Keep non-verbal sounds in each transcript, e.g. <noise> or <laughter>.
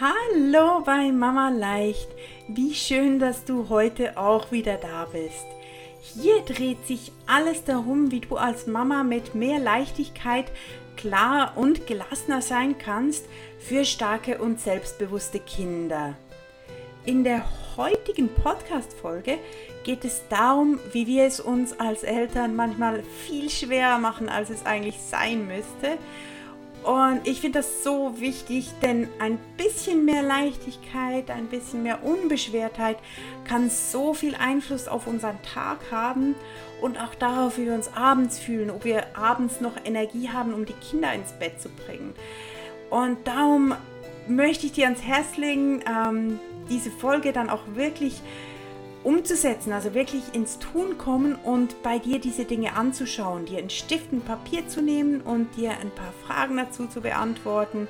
Hallo bei Mama Leicht. Wie schön, dass du heute auch wieder da bist. Hier dreht sich alles darum, wie du als Mama mit mehr Leichtigkeit klar und gelassener sein kannst für starke und selbstbewusste Kinder. In der heutigen Podcast-Folge geht es darum, wie wir es uns als Eltern manchmal viel schwerer machen, als es eigentlich sein müsste und ich finde das so wichtig, denn ein bisschen mehr Leichtigkeit, ein bisschen mehr Unbeschwertheit kann so viel Einfluss auf unseren Tag haben und auch darauf, wie wir uns abends fühlen, ob wir abends noch Energie haben, um die Kinder ins Bett zu bringen. Und darum möchte ich dir ans Herz legen, ähm, diese Folge dann auch wirklich umzusetzen, also wirklich ins Tun kommen und bei dir diese Dinge anzuschauen, dir einen Stift und Papier zu nehmen und dir ein paar Fragen dazu zu beantworten,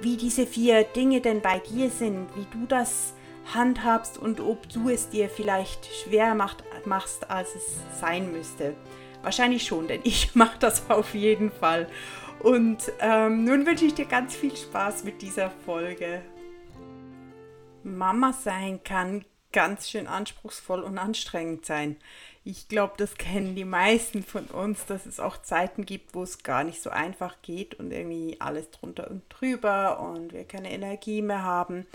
wie diese vier Dinge denn bei dir sind, wie du das handhabst und ob du es dir vielleicht schwer macht, machst, als es sein müsste. Wahrscheinlich schon, denn ich <laughs> mache das auf jeden Fall. Und ähm, nun wünsche ich dir ganz viel Spaß mit dieser Folge. Mama sein kann ganz schön anspruchsvoll und anstrengend sein. Ich glaube, das kennen die meisten von uns, dass es auch Zeiten gibt, wo es gar nicht so einfach geht und irgendwie alles drunter und drüber und wir keine Energie mehr haben.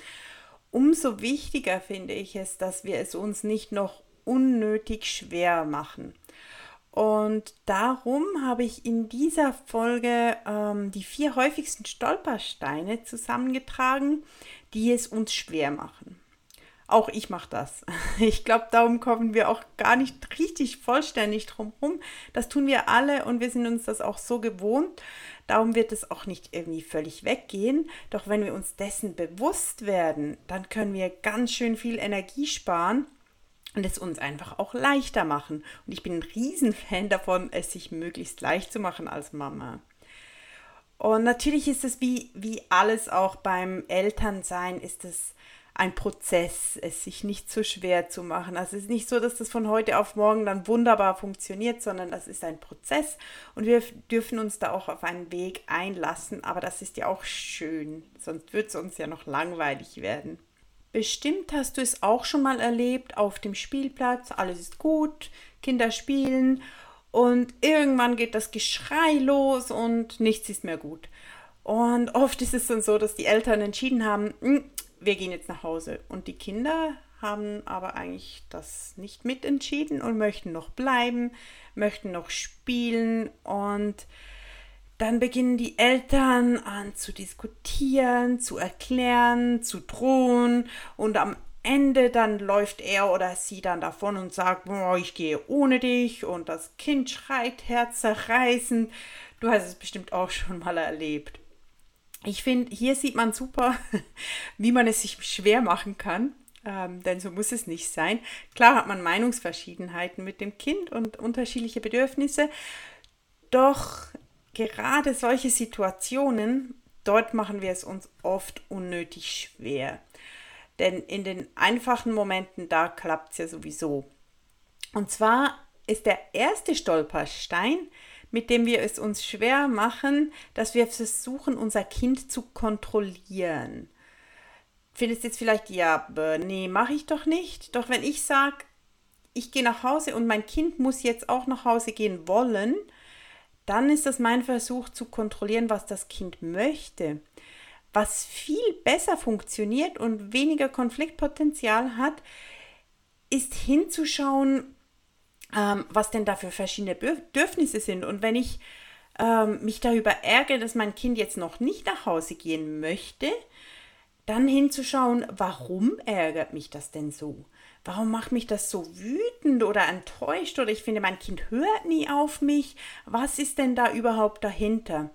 Umso wichtiger finde ich es, dass wir es uns nicht noch unnötig schwer machen. Und darum habe ich in dieser Folge ähm, die vier häufigsten Stolpersteine zusammengetragen, die es uns schwer machen. Auch ich mache das. <laughs> Ich glaube, darum kommen wir auch gar nicht richtig vollständig drum herum. Das tun wir alle und wir sind uns das auch so gewohnt. Darum wird es auch nicht irgendwie völlig weggehen. Doch wenn wir uns dessen bewusst werden, dann können wir ganz schön viel Energie sparen und es uns einfach auch leichter machen. Und ich bin ein Riesenfan davon, es sich möglichst leicht zu machen als Mama. Und natürlich ist es wie, wie alles auch beim Elternsein, ist es ein Prozess, es sich nicht zu schwer zu machen. Also es ist nicht so, dass das von heute auf morgen dann wunderbar funktioniert, sondern das ist ein Prozess und wir dürfen uns da auch auf einen Weg einlassen. Aber das ist ja auch schön, sonst wird es uns ja noch langweilig werden. Bestimmt hast du es auch schon mal erlebt auf dem Spielplatz, alles ist gut, Kinder spielen und irgendwann geht das Geschrei los und nichts ist mehr gut. Und oft ist es dann so, dass die Eltern entschieden haben, hm, wir gehen jetzt nach Hause. Und die Kinder haben aber eigentlich das nicht mitentschieden und möchten noch bleiben, möchten noch spielen und dann beginnen die Eltern an zu diskutieren, zu erklären, zu drohen und am Ende dann läuft er oder sie dann davon und sagt, oh, ich gehe ohne dich und das Kind schreit herzerreißend. Du hast es bestimmt auch schon mal erlebt. Ich finde, hier sieht man super, <laughs> wie man es sich schwer machen kann, ähm, denn so muss es nicht sein. Klar hat man Meinungsverschiedenheiten mit dem Kind und unterschiedliche Bedürfnisse, doch gerade solche Situationen, dort machen wir es uns oft unnötig schwer. Denn in den einfachen Momenten, da klappt es ja sowieso. Und zwar ist der erste Stolperstein, mit dem wir es uns schwer machen, dass wir versuchen, unser Kind zu kontrollieren. Findest jetzt vielleicht, ja, nee, mache ich doch nicht. Doch wenn ich sage, ich gehe nach Hause und mein Kind muss jetzt auch nach Hause gehen wollen, dann ist das mein Versuch zu kontrollieren, was das Kind möchte. Was viel besser funktioniert und weniger Konfliktpotenzial hat, ist hinzuschauen, ähm, was denn da für verschiedene Bedürfnisse sind. Und wenn ich ähm, mich darüber ärgere, dass mein Kind jetzt noch nicht nach Hause gehen möchte, dann hinzuschauen, warum ärgert mich das denn so? Warum macht mich das so wütend oder enttäuscht oder ich finde, mein Kind hört nie auf mich? Was ist denn da überhaupt dahinter?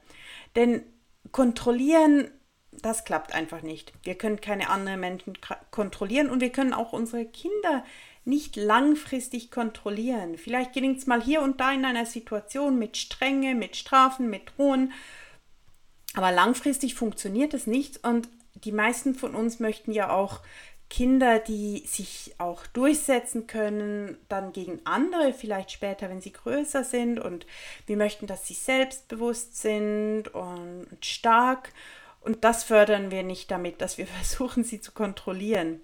Denn kontrollieren, das klappt einfach nicht. Wir können keine anderen Menschen kontrollieren und wir können auch unsere Kinder nicht langfristig kontrollieren. Vielleicht gelingt es mal hier und da in einer Situation mit Strenge, mit Strafen, mit Drohen. Aber langfristig funktioniert es nicht und die meisten von uns möchten ja auch Kinder, die sich auch durchsetzen können, dann gegen andere, vielleicht später, wenn sie größer sind. Und wir möchten, dass sie selbstbewusst sind und stark. Und das fördern wir nicht damit, dass wir <laughs> versuchen, sie zu kontrollieren.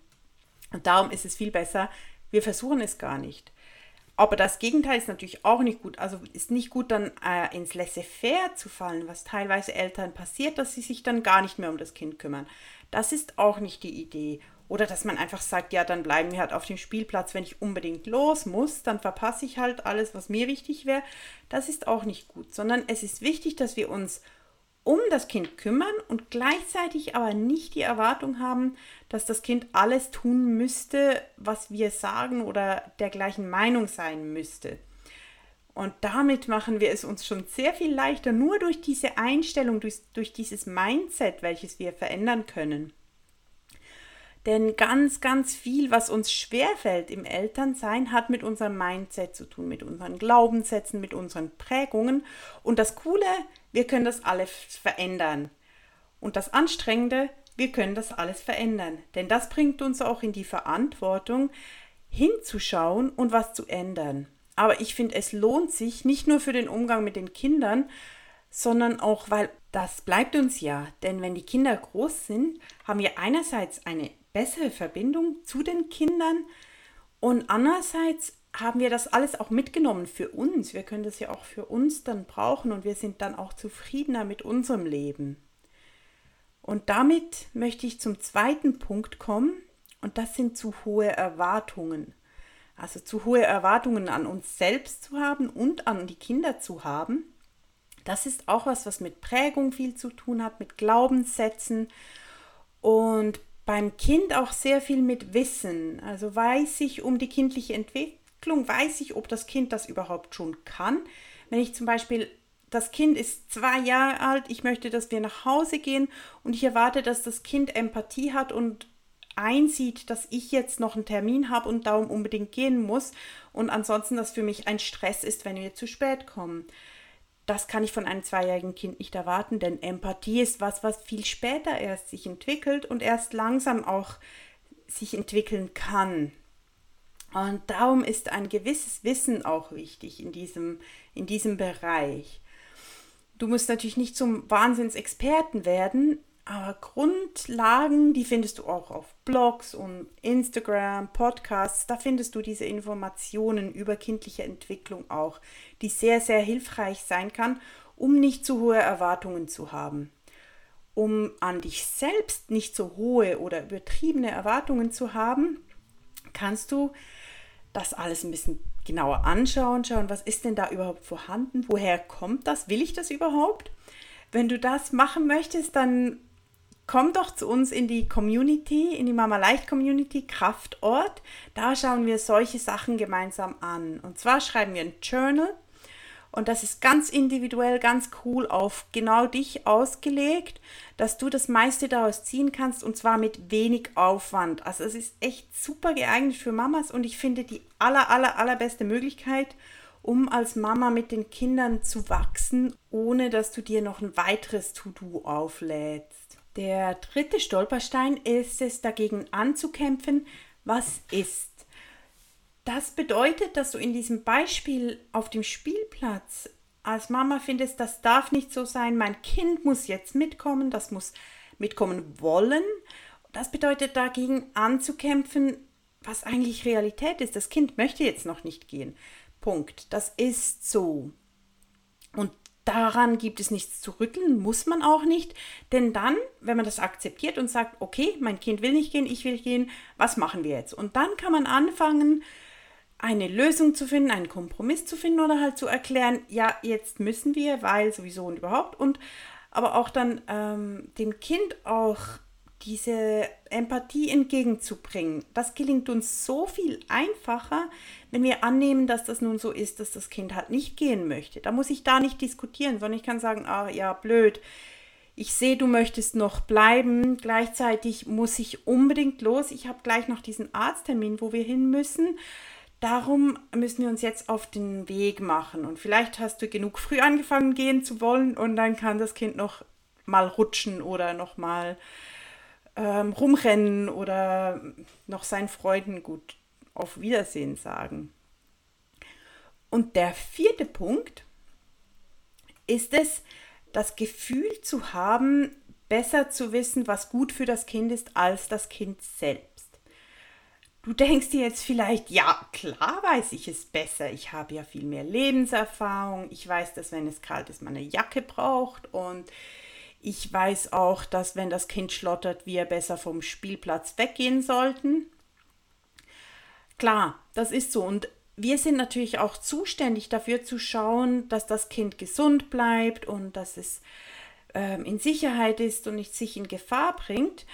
Und darum ist es viel besser, wir versuchen es gar nicht. Aber das Gegenteil ist natürlich auch nicht gut. Also ist nicht gut, dann äh, ins Laissez-faire zu fallen, was teilweise Eltern passiert, dass sie sich dann gar nicht mehr um das Kind kümmern. Das ist auch nicht die Idee. Oder dass man einfach sagt, ja, dann bleiben wir halt auf dem Spielplatz, wenn ich unbedingt los muss, dann verpasse ich halt alles, was mir wichtig wäre. Das ist auch nicht gut, sondern es ist wichtig, dass wir uns um das Kind kümmern und gleichzeitig aber nicht die Erwartung haben, dass das Kind alles tun müsste, was wir sagen oder der gleichen Meinung sein müsste. Und damit machen wir es uns schon sehr viel leichter, nur durch diese Einstellung, durch, durch dieses Mindset, welches wir verändern können. Denn ganz, ganz viel, was uns schwerfällt im Elternsein, hat mit unserem Mindset zu tun, mit unseren Glaubenssätzen, mit unseren Prägungen. Und das Coole, wir können das alles verändern. Und das Anstrengende, wir können das alles verändern. Denn das bringt uns auch in die Verantwortung, hinzuschauen und was zu ändern. Aber ich finde, es lohnt sich nicht nur für den Umgang mit den Kindern, sondern auch, weil das bleibt uns ja. Denn wenn die Kinder groß sind, haben wir einerseits eine bessere Verbindung zu den Kindern und andererseits haben wir das alles auch mitgenommen für uns. Wir können das ja auch für uns dann brauchen und wir sind dann auch zufriedener mit unserem Leben. Und damit möchte ich zum zweiten Punkt kommen und das sind zu hohe Erwartungen. Also zu hohe Erwartungen an uns selbst zu haben und an die Kinder zu haben. Das ist auch was, was mit Prägung viel zu tun hat, mit Glaubenssätzen. Und beim Kind auch sehr viel mit Wissen. Also weiß ich um die kindliche Entwicklung, weiß ich, ob das Kind das überhaupt schon kann. Wenn ich zum Beispiel, das Kind ist zwei Jahre alt, ich möchte, dass wir nach Hause gehen und ich erwarte, dass das Kind Empathie hat und einsieht, dass ich jetzt noch einen Termin habe und darum unbedingt gehen muss und ansonsten das für mich ein Stress ist, wenn wir zu spät kommen das kann ich von einem zweijährigen Kind nicht erwarten, denn Empathie ist was, was viel später erst sich entwickelt und erst langsam auch sich entwickeln kann. Und darum ist ein gewisses Wissen auch wichtig in diesem, in diesem Bereich. Du musst natürlich nicht zum Wahnsinnsexperten werden, aber Grundlagen, die findest du auch auf Blogs und Instagram, Podcasts. Da findest du diese Informationen über kindliche Entwicklung auch, die sehr, sehr hilfreich sein kann, um nicht zu hohe Erwartungen zu haben. Um an dich selbst nicht so hohe oder übertriebene Erwartungen zu haben, kannst du das alles ein bisschen genauer anschauen, schauen, was ist denn da überhaupt vorhanden, woher kommt das, will ich das überhaupt? Wenn du das machen möchtest, dann komm doch zu uns in die Community, in die Mama Leicht Community Kraftort. Da schauen wir solche Sachen gemeinsam an. Und zwar schreiben wir ein Journal und das ist ganz individuell, ganz cool auf genau dich ausgelegt, dass du das meiste daraus ziehen kannst und zwar mit wenig Aufwand. Also es ist echt super geeignet für Mamas und ich finde die aller, aller, allerbeste Möglichkeit, um als Mama mit den Kindern zu wachsen, ohne dass du dir noch ein weiteres To-Do auflädst. Der dritte Stolperstein ist es dagegen anzukämpfen, was ist. Das bedeutet, dass du in diesem Beispiel auf dem Spielplatz als Mama findest, das darf nicht so sein, mein Kind muss jetzt mitkommen, das muss mitkommen wollen. Das bedeutet dagegen anzukämpfen, was eigentlich Realität ist. Das Kind möchte jetzt noch nicht gehen. Punkt. Das ist so. Und Daran gibt es nichts zu rütteln, muss man auch nicht. Denn dann, wenn man das akzeptiert und sagt, okay, mein Kind will nicht gehen, ich will gehen, was machen wir jetzt? Und dann kann man anfangen, eine Lösung zu finden, einen Kompromiss zu finden oder halt zu erklären, ja, jetzt müssen wir, weil sowieso und überhaupt. Und aber auch dann ähm, dem Kind auch diese Empathie entgegenzubringen. Das gelingt uns so viel einfacher, wenn wir annehmen, dass das nun so ist, dass das Kind halt nicht gehen möchte. Da muss ich da nicht diskutieren, sondern ich kann sagen, ah ja, blöd. Ich sehe, du möchtest noch bleiben. Gleichzeitig muss ich unbedingt los. Ich habe gleich noch diesen Arzttermin, wo wir hin müssen. Darum müssen wir uns jetzt auf den Weg machen. Und vielleicht hast du genug früh angefangen gehen zu wollen und dann kann das Kind noch mal rutschen oder noch mal ähm, rumrennen oder noch seinen Freunden gut auf Wiedersehen sagen. Und der vierte Punkt ist es, das Gefühl zu haben, besser zu wissen, was gut für das Kind ist, als das Kind selbst. Du denkst dir jetzt vielleicht, ja, klar weiß ich es besser. Ich habe ja viel mehr Lebenserfahrung. Ich weiß, dass wenn es kalt ist, man eine Jacke braucht. Und ich weiß auch, dass wenn das Kind schlottert, wir besser vom Spielplatz weggehen sollten. Klar, das ist so. Und wir sind natürlich auch zuständig dafür zu schauen, dass das Kind gesund bleibt und dass es ähm, in Sicherheit ist und nicht sich in Gefahr bringt.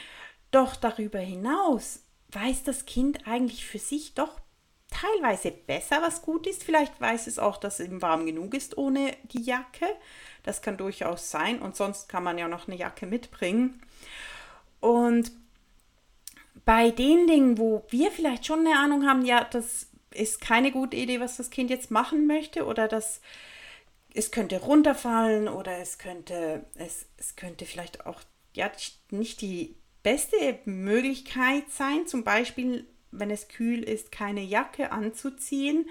Doch darüber hinaus weiß das Kind eigentlich für sich doch teilweise besser, was gut ist. Vielleicht weiß es auch, dass es ihm warm genug ist ohne die Jacke. Das kann durchaus sein. Und sonst kann man ja noch eine Jacke mitbringen. Und bei den Dingen, wo wir vielleicht schon eine Ahnung haben, ja, das ist keine gute Idee, was das Kind jetzt machen möchte, oder das es könnte runterfallen oder es könnte, es, es könnte vielleicht auch ja, nicht die beste Möglichkeit sein, zum Beispiel, wenn es kühl ist, keine Jacke anzuziehen.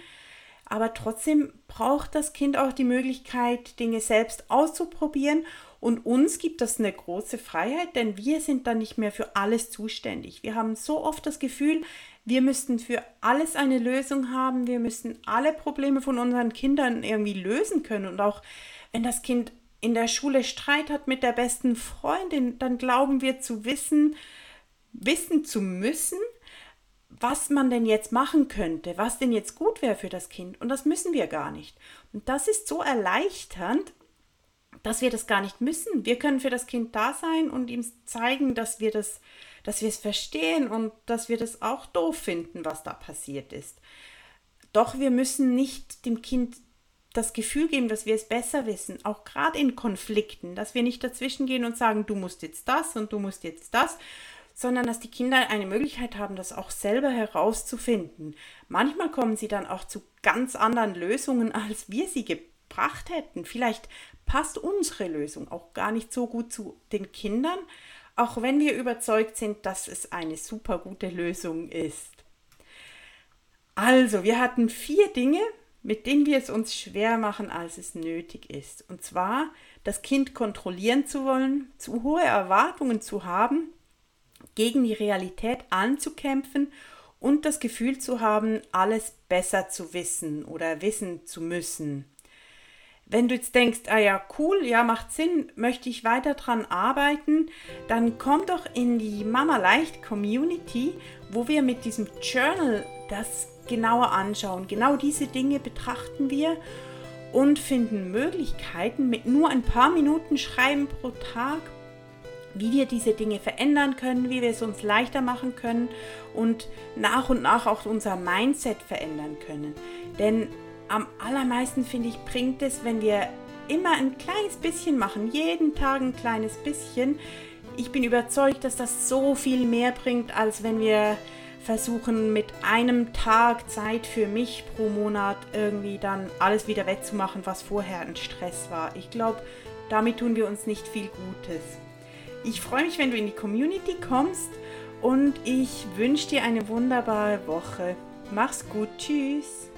Aber trotzdem braucht das Kind auch die Möglichkeit, Dinge selbst auszuprobieren. Und uns gibt das eine große Freiheit, denn wir sind dann nicht mehr für alles zuständig. Wir haben so oft das Gefühl, wir müssten für alles eine Lösung haben. Wir müssen alle Probleme von unseren Kindern irgendwie lösen können. Und auch wenn das Kind in der Schule Streit hat mit der besten Freundin, dann glauben wir zu wissen, wissen zu müssen, was man denn jetzt machen könnte, was denn jetzt gut wäre für das Kind. Und das müssen wir gar nicht. Und das ist so erleichternd, dass wir das gar nicht müssen. Wir können für das Kind da sein und ihm zeigen, dass wir das, dass wir es verstehen und dass wir das auch doof finden, was da passiert ist. Doch wir müssen nicht dem Kind das Gefühl geben, dass wir es besser wissen, auch gerade in Konflikten, dass wir nicht dazwischen gehen und sagen, du musst jetzt das und du musst jetzt das, sondern dass die Kinder eine Möglichkeit haben, das auch selber herauszufinden. Manchmal kommen sie dann auch zu ganz anderen Lösungen, als wir sie gebracht hätten. Vielleicht passt unsere Lösung auch gar nicht so gut zu den Kindern, auch wenn wir überzeugt sind, dass es eine super gute Lösung ist. Also, wir hatten vier Dinge, mit denen wir es uns schwer machen, als es nötig ist. Und zwar das Kind kontrollieren zu wollen, zu hohe Erwartungen zu haben, gegen die Realität anzukämpfen und das Gefühl zu haben, alles besser zu wissen oder wissen zu müssen. Wenn du jetzt denkst, ah ja, cool, ja, macht Sinn, möchte ich weiter dran arbeiten, dann komm doch in die Mama Leicht Community, wo wir mit diesem Journal das genauer anschauen. Genau diese Dinge betrachten wir und finden Möglichkeiten mit nur ein paar Minuten Schreiben pro Tag, wie wir diese Dinge verändern können, wie wir es uns leichter machen können und nach und nach auch unser Mindset verändern können. Denn am allermeisten finde ich, bringt es, wenn wir immer ein kleines bisschen machen, jeden Tag ein kleines bisschen. Ich bin überzeugt, dass das so viel mehr bringt, als wenn wir versuchen mit einem Tag Zeit für mich pro Monat irgendwie dann alles wieder wettzumachen, was vorher ein Stress war. Ich glaube, damit tun wir uns nicht viel Gutes. Ich freue mich, wenn du in die Community kommst und ich wünsche dir eine wunderbare Woche. Mach's gut, tschüss.